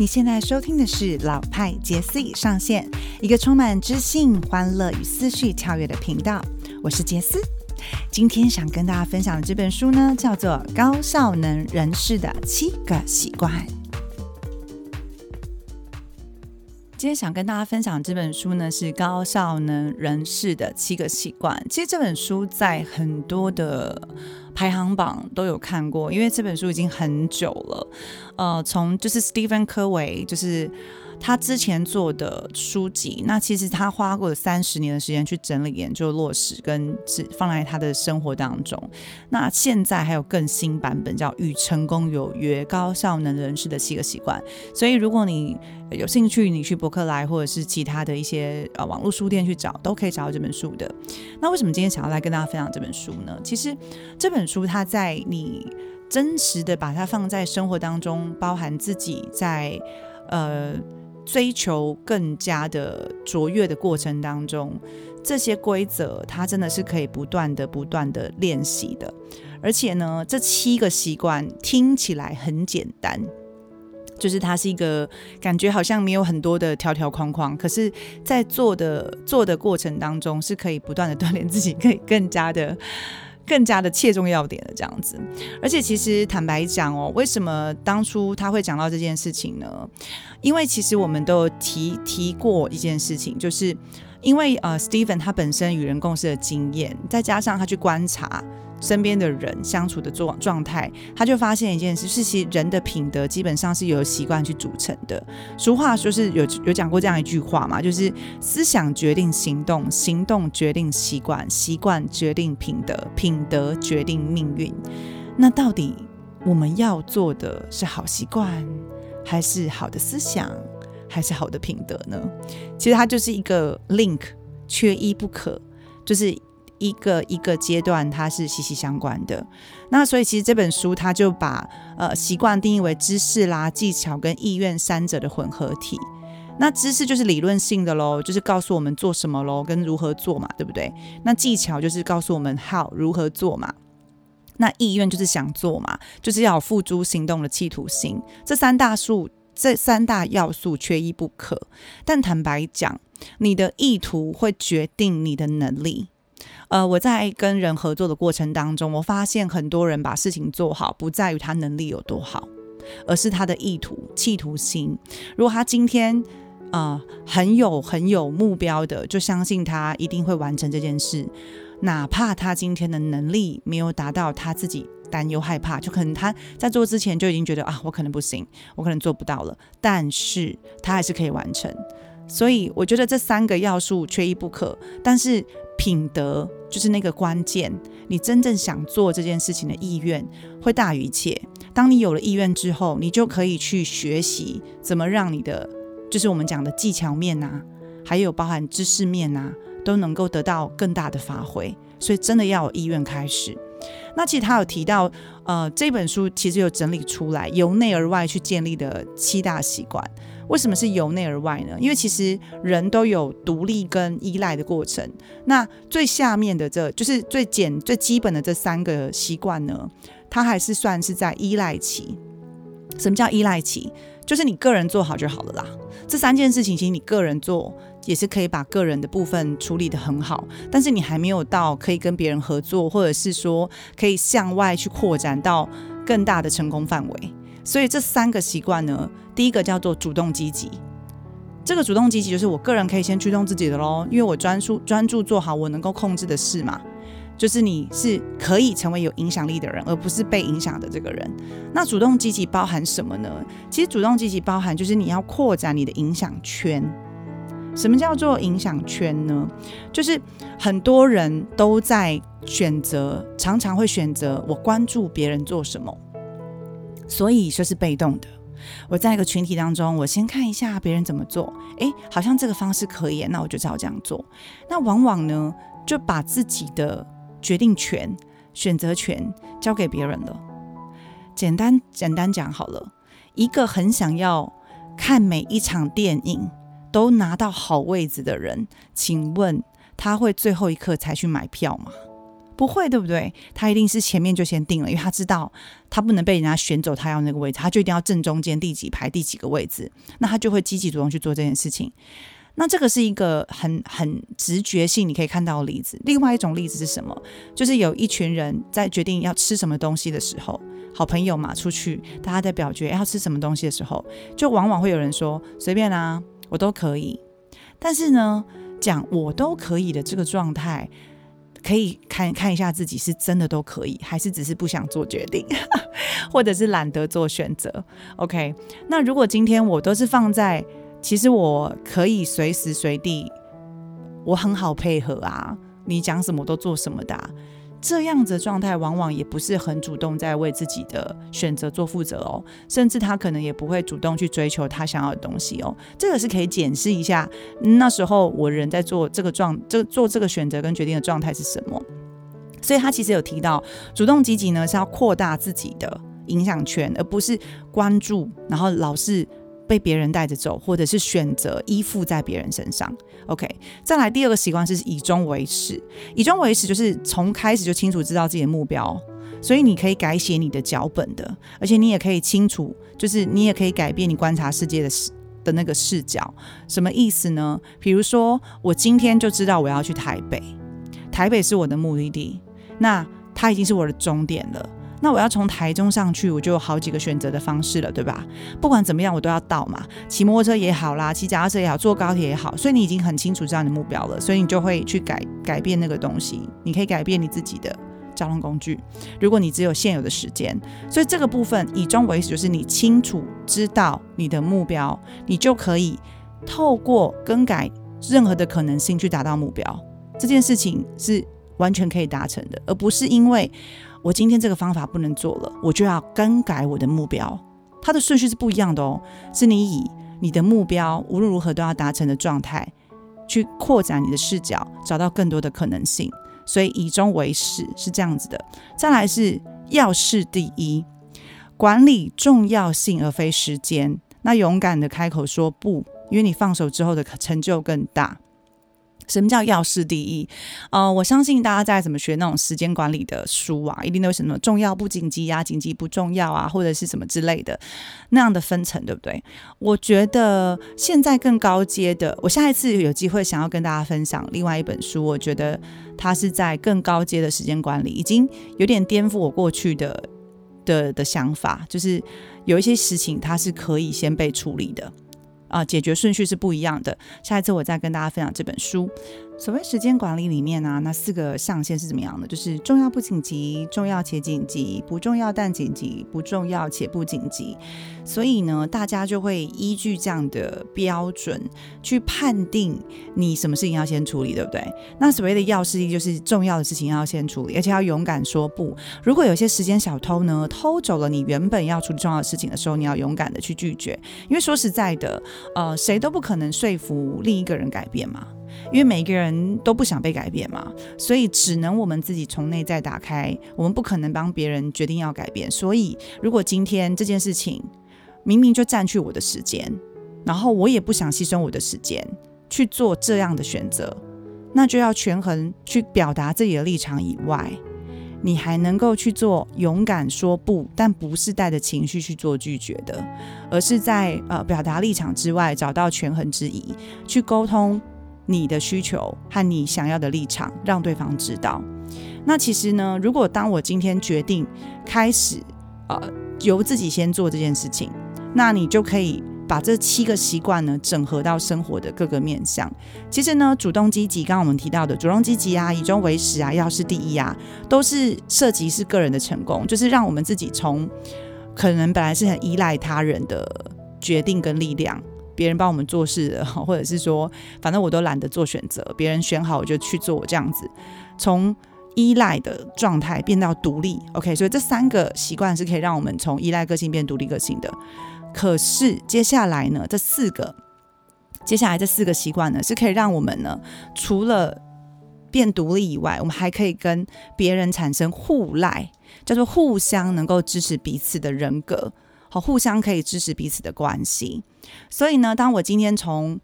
你现在收听的是老派杰斯已上线，一个充满知性、欢乐与思绪跳跃的频道。我是杰斯，今天想跟大家分享的这本书呢，叫做《高效能人士的七个习惯》。今天想跟大家分享这本书呢，是《高效能人士的七个习惯》。其实这本书在很多的排行榜都有看过，因为这本书已经很久了。呃，从就是史蒂芬科维，就是。他之前做的书籍，那其实他花过三十年的时间去整理、研究、落实，跟是放在他的生活当中。那现在还有更新版本，叫《与成功有约：高效能人士的七个习惯》。所以，如果你有兴趣，你去博客来或者是其他的一些呃网络书店去找，都可以找到这本书的。那为什么今天想要来跟大家分享这本书呢？其实这本书它在你真实的把它放在生活当中，包含自己在呃。追求更加的卓越的过程当中，这些规则它真的是可以不断的、不断的练习的。而且呢，这七个习惯听起来很简单，就是它是一个感觉好像没有很多的条条框框，可是，在做的做的过程当中，是可以不断的锻炼自己，可以更加的。更加的切中要点的这样子，而且其实坦白讲哦，为什么当初他会讲到这件事情呢？因为其实我们都提提过一件事情，就是因为呃，Steven 他本身与人共事的经验，再加上他去观察。身边的人相处的状状态，他就发现一件事：是其人的品德基本上是由习惯去组成的。俗话说是有有讲过这样一句话嘛，就是思想决定行动，行动决定习惯，习惯决定品德，品德决定命运。那到底我们要做的是好习惯，还是好的思想，还是好的品德呢？其实它就是一个 link，缺一不可，就是。一个一个阶段，它是息息相关的。那所以其实这本书，它就把呃习惯定义为知识啦、技巧跟意愿三者的混合体。那知识就是理论性的喽，就是告诉我们做什么喽，跟如何做嘛，对不对？那技巧就是告诉我们 how 如何做嘛。那意愿就是想做嘛，就是要付诸行动的企图心。这三大数，这三大要素缺一不可。但坦白讲，你的意图会决定你的能力。呃，我在跟人合作的过程当中，我发现很多人把事情做好，不在于他能力有多好，而是他的意图、企图心。如果他今天啊很有很有目标的，就相信他一定会完成这件事，哪怕他今天的能力没有达到他自己担忧害怕，就可能他在做之前就已经觉得啊，我可能不行，我可能做不到了，但是他还是可以完成。所以我觉得这三个要素缺一不可，但是。品德就是那个关键，你真正想做这件事情的意愿会大于一切。当你有了意愿之后，你就可以去学习怎么让你的，就是我们讲的技巧面呐，还有包含知识面呐，都能够得到更大的发挥。所以真的要有意愿开始。那其实他有提到，呃，这本书其实有整理出来由内而外去建立的七大习惯。为什么是由内而外呢？因为其实人都有独立跟依赖的过程。那最下面的这就是最简最基本的这三个习惯呢，它还是算是在依赖期。什么叫依赖期？就是你个人做好就好了啦。这三件事情其实你个人做也是可以把个人的部分处理得很好，但是你还没有到可以跟别人合作，或者是说可以向外去扩展到更大的成功范围。所以这三个习惯呢，第一个叫做主动积极。这个主动积极就是我个人可以先驱动自己的喽，因为我专注专注做好我能够控制的事嘛。就是你是可以成为有影响力的人，而不是被影响的这个人。那主动积极包含什么呢？其实主动积极包含就是你要扩展你的影响圈。什么叫做影响圈呢？就是很多人都在选择，常常会选择我关注别人做什么。所以说是被动的。我在一个群体当中，我先看一下别人怎么做，诶，好像这个方式可以，那我就照这样做。那往往呢，就把自己的决定权、选择权交给别人了。简单简单讲好了，一个很想要看每一场电影都拿到好位置的人，请问他会最后一刻才去买票吗？不会，对不对？他一定是前面就先定了，因为他知道他不能被人家选走他要那个位置，他就一定要正中间第几排第几个位置，那他就会积极主动去做这件事情。那这个是一个很很直觉性，你可以看到的例子。另外一种例子是什么？就是有一群人在决定要吃什么东西的时候，好朋友嘛，出去大家在表决要吃什么东西的时候，就往往会有人说随便啊，我都可以。但是呢，讲我都可以的这个状态，可以看看一下自己是真的都可以，还是只是不想做决定，或者是懒得做选择。OK，那如果今天我都是放在。其实我可以随时随地，我很好配合啊，你讲什么都做什么的，这样子的状态往往也不是很主动在为自己的选择做负责哦，甚至他可能也不会主动去追求他想要的东西哦，这个是可以检视一下那时候我人在做这个状，这做这个选择跟决定的状态是什么。所以他其实有提到，主动积极呢是要扩大自己的影响圈，而不是关注，然后老是。被别人带着走，或者是选择依附在别人身上。OK，再来第二个习惯是以终为始。以终为始就是从开始就清楚知道自己的目标，所以你可以改写你的脚本的，而且你也可以清楚，就是你也可以改变你观察世界的视的那个视角。什么意思呢？比如说，我今天就知道我要去台北，台北是我的目的地，那它已经是我的终点了。那我要从台中上去，我就有好几个选择的方式了，对吧？不管怎么样，我都要到嘛。骑摩托车也好啦，骑脚踏车也好，坐高铁也好，所以你已经很清楚知道你的目标了，所以你就会去改改变那个东西。你可以改变你自己的交通工具。如果你只有现有的时间，所以这个部分以终为始，就是你清楚知道你的目标，你就可以透过更改任何的可能性去达到目标。这件事情是完全可以达成的，而不是因为。我今天这个方法不能做了，我就要更改我的目标。它的顺序是不一样的哦，是你以你的目标无论如何都要达成的状态，去扩展你的视角，找到更多的可能性。所以以终为始是这样子的。再来是要事第一，管理重要性而非时间。那勇敢的开口说不，因为你放手之后的成就更大。什么叫要事第一？呃，我相信大家在怎么学那种时间管理的书啊，一定都有什么重要不紧急啊，紧急不重要啊，或者是什么之类的那样的分层，对不对？我觉得现在更高阶的，我下一次有机会想要跟大家分享另外一本书，我觉得它是在更高阶的时间管理，已经有点颠覆我过去的的的想法，就是有一些事情它是可以先被处理的。啊，解决顺序是不一样的。下一次我再跟大家分享这本书。所谓时间管理里面呢，那四个象限是怎么样的？就是重要不紧急，重要且紧急，不重要但紧急，不重要且不紧急。所以呢，大家就会依据这样的标准去判定你什么事情要先处理，对不对？那所谓的要事就是重要的事情要先处理，而且要勇敢说不。如果有些时间小偷呢偷走了你原本要处理重要的事情的时候，你要勇敢的去拒绝。因为说实在的，呃，谁都不可能说服另一个人改变嘛。因为每个人都不想被改变嘛，所以只能我们自己从内在打开。我们不可能帮别人决定要改变。所以，如果今天这件事情明明就占据我的时间，然后我也不想牺牲我的时间去做这样的选择，那就要权衡去表达自己的立场以外，你还能够去做勇敢说不，但不是带着情绪去做拒绝的，而是在呃表达立场之外找到权衡之疑，去沟通。你的需求和你想要的立场，让对方知道。那其实呢，如果当我今天决定开始，呃，由自己先做这件事情，那你就可以把这七个习惯呢，整合到生活的各个面向。其实呢，主动积极，刚刚我们提到的主动积极啊，以终为始啊，要事第一啊，都是涉及是个人的成功，就是让我们自己从可能本来是很依赖他人的决定跟力量。别人帮我们做事，或者是说，反正我都懒得做选择，别人选好我就去做，这样子，从依赖的状态变到独立。OK，所以这三个习惯是可以让我们从依赖个性变独立个性的。可是接下来呢，这四个，接下来这四个习惯呢，是可以让我们呢，除了变独立以外，我们还可以跟别人产生互赖，叫做互相能够支持彼此的人格。好，互相可以支持彼此的关系。所以呢，当我今天从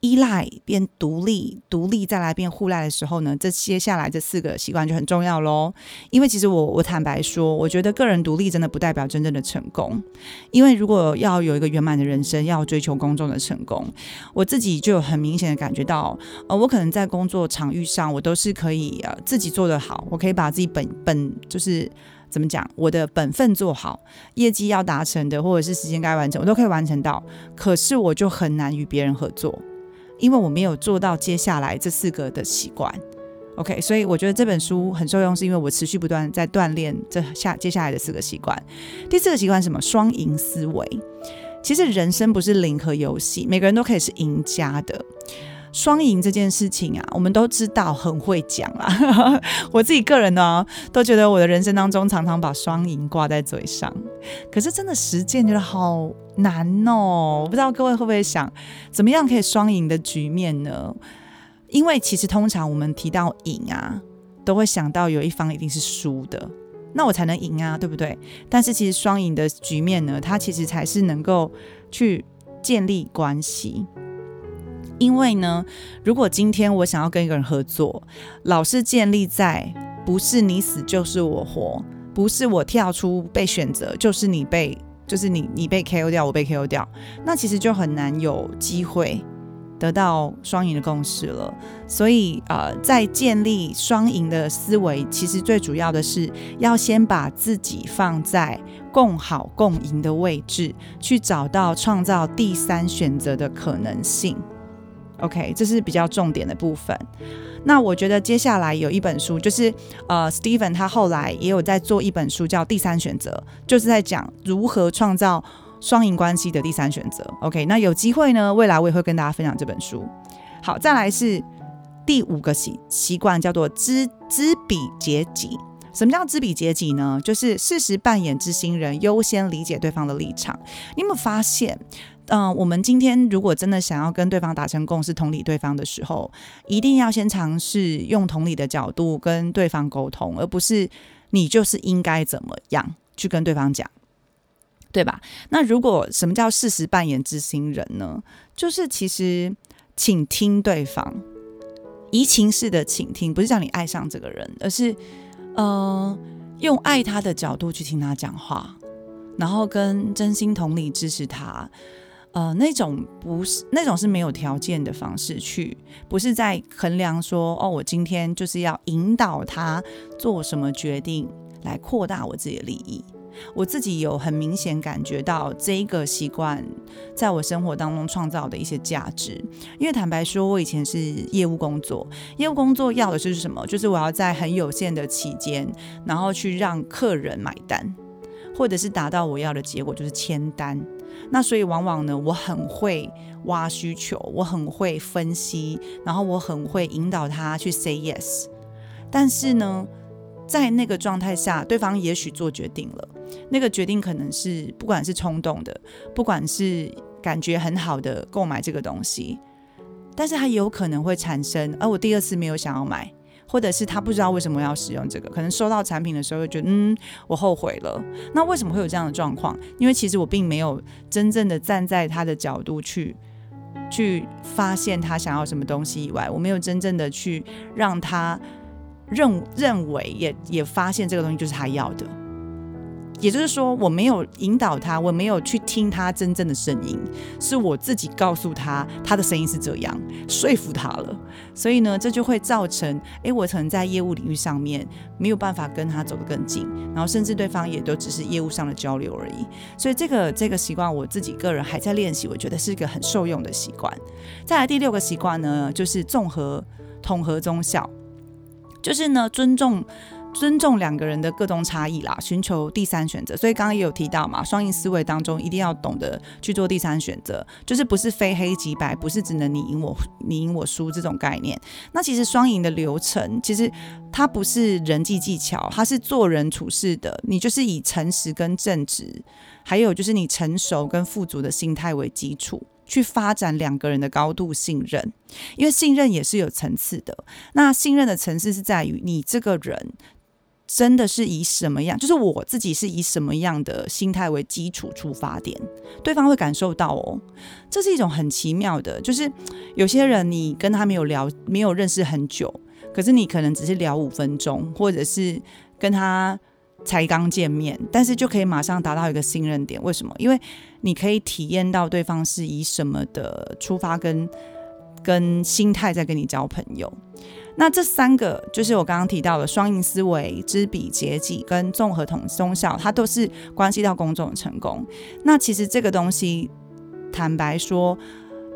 依赖变独立，独立再来变互赖的时候呢，这接下来这四个习惯就很重要喽。因为其实我我坦白说，我觉得个人独立真的不代表真正的成功。因为如果要有一个圆满的人生，要追求公众的成功，我自己就有很明显的感觉到，呃，我可能在工作场域上，我都是可以呃自己做得好，我可以把自己本本就是怎么讲，我的本分做好，业绩要达成的，或者是时间该完成，我都可以完成到。可是我就很难与别人合作。因为我没有做到接下来这四个的习惯，OK，所以我觉得这本书很受用，是因为我持续不断在锻炼这下接下来的四个习惯。第四个习惯是什么？双赢思维。其实人生不是零和游戏，每个人都可以是赢家的。双赢这件事情啊，我们都知道很会讲啦。我自己个人呢，都觉得我的人生当中常常把双赢挂在嘴上，可是真的实践觉得好难哦。我不知道各位会不会想，怎么样可以双赢的局面呢？因为其实通常我们提到赢啊，都会想到有一方一定是输的，那我才能赢啊，对不对？但是其实双赢的局面呢，它其实才是能够去建立关系。因为呢，如果今天我想要跟一个人合作，老是建立在不是你死就是我活，不是我跳出被选择，就是你被，就是你你被 KO 掉，我被 KO 掉，那其实就很难有机会得到双赢的共识了。所以呃，在建立双赢的思维，其实最主要的是要先把自己放在共好共赢的位置，去找到创造第三选择的可能性。OK，这是比较重点的部分。那我觉得接下来有一本书，就是呃，Steven 他后来也有在做一本书，叫《第三选择》，就是在讲如何创造双赢关系的第三选择。OK，那有机会呢，未来我也会跟大家分享这本书。好，再来是第五个习习惯，叫做知知彼解己。什么叫知彼解己呢？就是适时扮演知心人，优先理解对方的立场。你有没有发现？嗯，我们今天如果真的想要跟对方达成共识、同理对方的时候，一定要先尝试用同理的角度跟对方沟通，而不是你就是应该怎么样去跟对方讲，对吧？那如果什么叫适时扮演知心人呢？就是其实请听对方，移情式的倾听，不是叫你爱上这个人，而是呃用爱他的角度去听他讲话，然后跟真心同理支持他。呃，那种不是那种是没有条件的方式去，不是在衡量说哦，我今天就是要引导他做什么决定来扩大我自己的利益。我自己有很明显感觉到这一个习惯在我生活当中创造的一些价值。因为坦白说，我以前是业务工作，业务工作要的是什么？就是我要在很有限的期间，然后去让客人买单，或者是达到我要的结果，就是签单。那所以往往呢，我很会挖需求，我很会分析，然后我很会引导他去 say yes。但是呢，在那个状态下，对方也许做决定了，那个决定可能是不管是冲动的，不管是感觉很好的购买这个东西，但是他有可能会产生，而我第二次没有想要买。或者是他不知道为什么要使用这个，可能收到产品的时候就觉得，嗯，我后悔了。那为什么会有这样的状况？因为其实我并没有真正的站在他的角度去去发现他想要什么东西以外，我没有真正的去让他认认为也也发现这个东西就是他要的。也就是说，我没有引导他，我没有去听他真正的声音，是我自己告诉他他的声音是这样，说服他了。所以呢，这就会造成，诶，我可能在业务领域上面没有办法跟他走得更近，然后甚至对方也都只是业务上的交流而已。所以这个这个习惯，我自己个人还在练习，我觉得是一个很受用的习惯。再来第六个习惯呢，就是综合统合中效，就是呢尊重。尊重两个人的各种差异啦，寻求第三选择。所以刚刚也有提到嘛，双赢思维当中一定要懂得去做第三选择，就是不是非黑即白，不是只能你赢我 你赢我输这种概念。那其实双赢的流程，其实它不是人际技巧，它是做人处事的。你就是以诚实跟正直，还有就是你成熟跟富足的心态为基础，去发展两个人的高度信任。因为信任也是有层次的，那信任的层次是在于你这个人。真的是以什么样，就是我自己是以什么样的心态为基础出发点，对方会感受到哦。这是一种很奇妙的，就是有些人你跟他没有聊，没有认识很久，可是你可能只是聊五分钟，或者是跟他才刚见面，但是就可以马上达到一个信任点。为什么？因为你可以体验到对方是以什么的出发跟跟心态在跟你交朋友。那这三个就是我刚刚提到的双赢思维、知彼解己跟综合统综效，它都是关系到公众的成功。那其实这个东西，坦白说，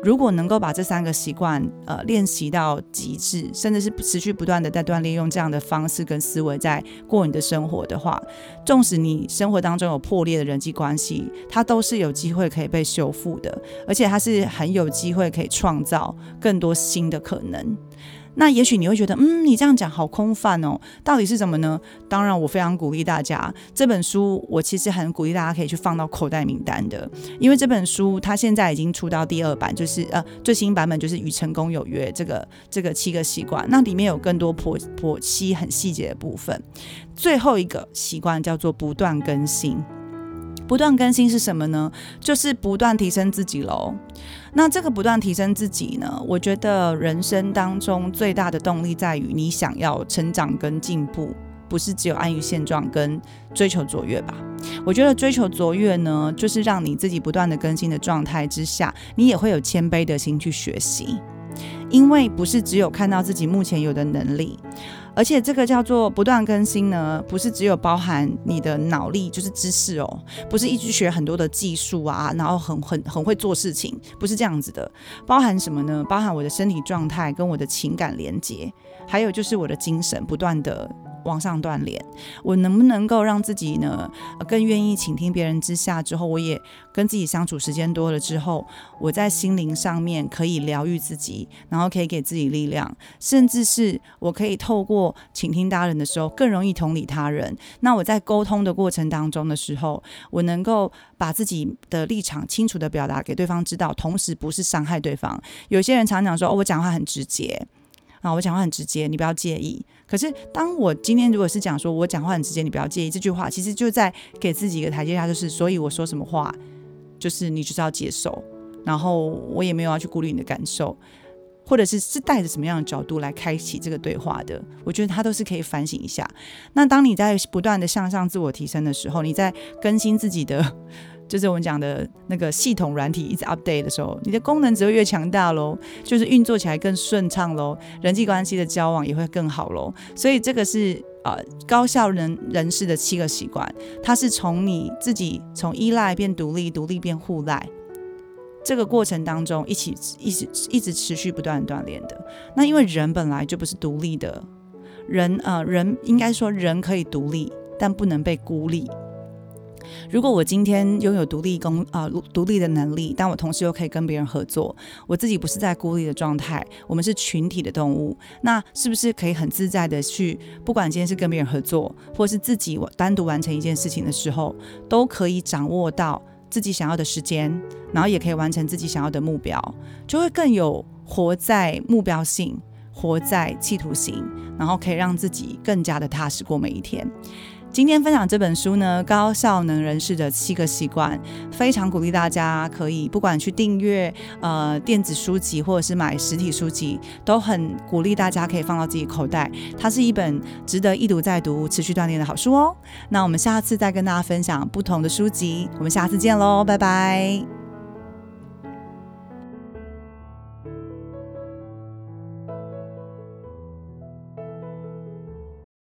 如果能够把这三个习惯呃练习到极致，甚至是持续不断的在锻炼，用这样的方式跟思维在过你的生活的话，纵使你生活当中有破裂的人际关系，它都是有机会可以被修复的，而且它是很有机会可以创造更多新的可能。那也许你会觉得，嗯，你这样讲好空泛哦，到底是什么呢？当然，我非常鼓励大家，这本书我其实很鼓励大家可以去放到口袋名单的，因为这本书它现在已经出到第二版，就是呃最新版本就是与成功有约这个这个七个习惯，那里面有更多剖剖析很细节的部分。最后一个习惯叫做不断更新。不断更新是什么呢？就是不断提升自己喽。那这个不断提升自己呢？我觉得人生当中最大的动力在于你想要成长跟进步，不是只有安于现状跟追求卓越吧？我觉得追求卓越呢，就是让你自己不断的更新的状态之下，你也会有谦卑的心去学习，因为不是只有看到自己目前有的能力。而且这个叫做不断更新呢，不是只有包含你的脑力，就是知识哦，不是一直学很多的技术啊，然后很很很会做事情，不是这样子的。包含什么呢？包含我的身体状态跟我的情感连接，还有就是我的精神不断的。往上锻炼，我能不能够让自己呢更愿意倾听别人之下之后，我也跟自己相处时间多了之后，我在心灵上面可以疗愈自己，然后可以给自己力量，甚至是我可以透过倾听他人的时候更容易同理他人。那我在沟通的过程当中的时候，我能够把自己的立场清楚的表达给对方知道，同时不是伤害对方。有些人常讲说，哦，我讲话很直接。啊，我讲话很直接，你不要介意。可是，当我今天如果是讲说我讲话很直接，你不要介意这句话，其实就在给自己一个台阶下，就是所以我说什么话，就是你就是要接受，然后我也没有要去顾虑你的感受，或者是是带着什么样的角度来开启这个对话的，我觉得他都是可以反省一下。那当你在不断的向上自我提升的时候，你在更新自己的。就是我们讲的那个系统软体一直 update 的时候，你的功能只会越强大喽，就是运作起来更顺畅喽，人际关系的交往也会更好喽。所以这个是呃高效人人士的七个习惯，它是从你自己从依赖变独立，独立变互赖这个过程当中一起一直一直持续不断锻炼的。那因为人本来就不是独立的，人呃人应该说人可以独立，但不能被孤立。如果我今天拥有独立工啊独立的能力，但我同时又可以跟别人合作，我自己不是在孤立的状态，我们是群体的动物，那是不是可以很自在的去，不管今天是跟别人合作，或是自己单独完成一件事情的时候，都可以掌握到自己想要的时间，然后也可以完成自己想要的目标，就会更有活在目标性，活在企图心，然后可以让自己更加的踏实过每一天。今天分享这本书呢，高效能人士的七个习惯，非常鼓励大家可以不管去订阅呃电子书籍或者是买实体书籍，都很鼓励大家可以放到自己口袋。它是一本值得一读再读、持续锻炼的好书哦。那我们下次再跟大家分享不同的书籍，我们下次见喽，拜拜。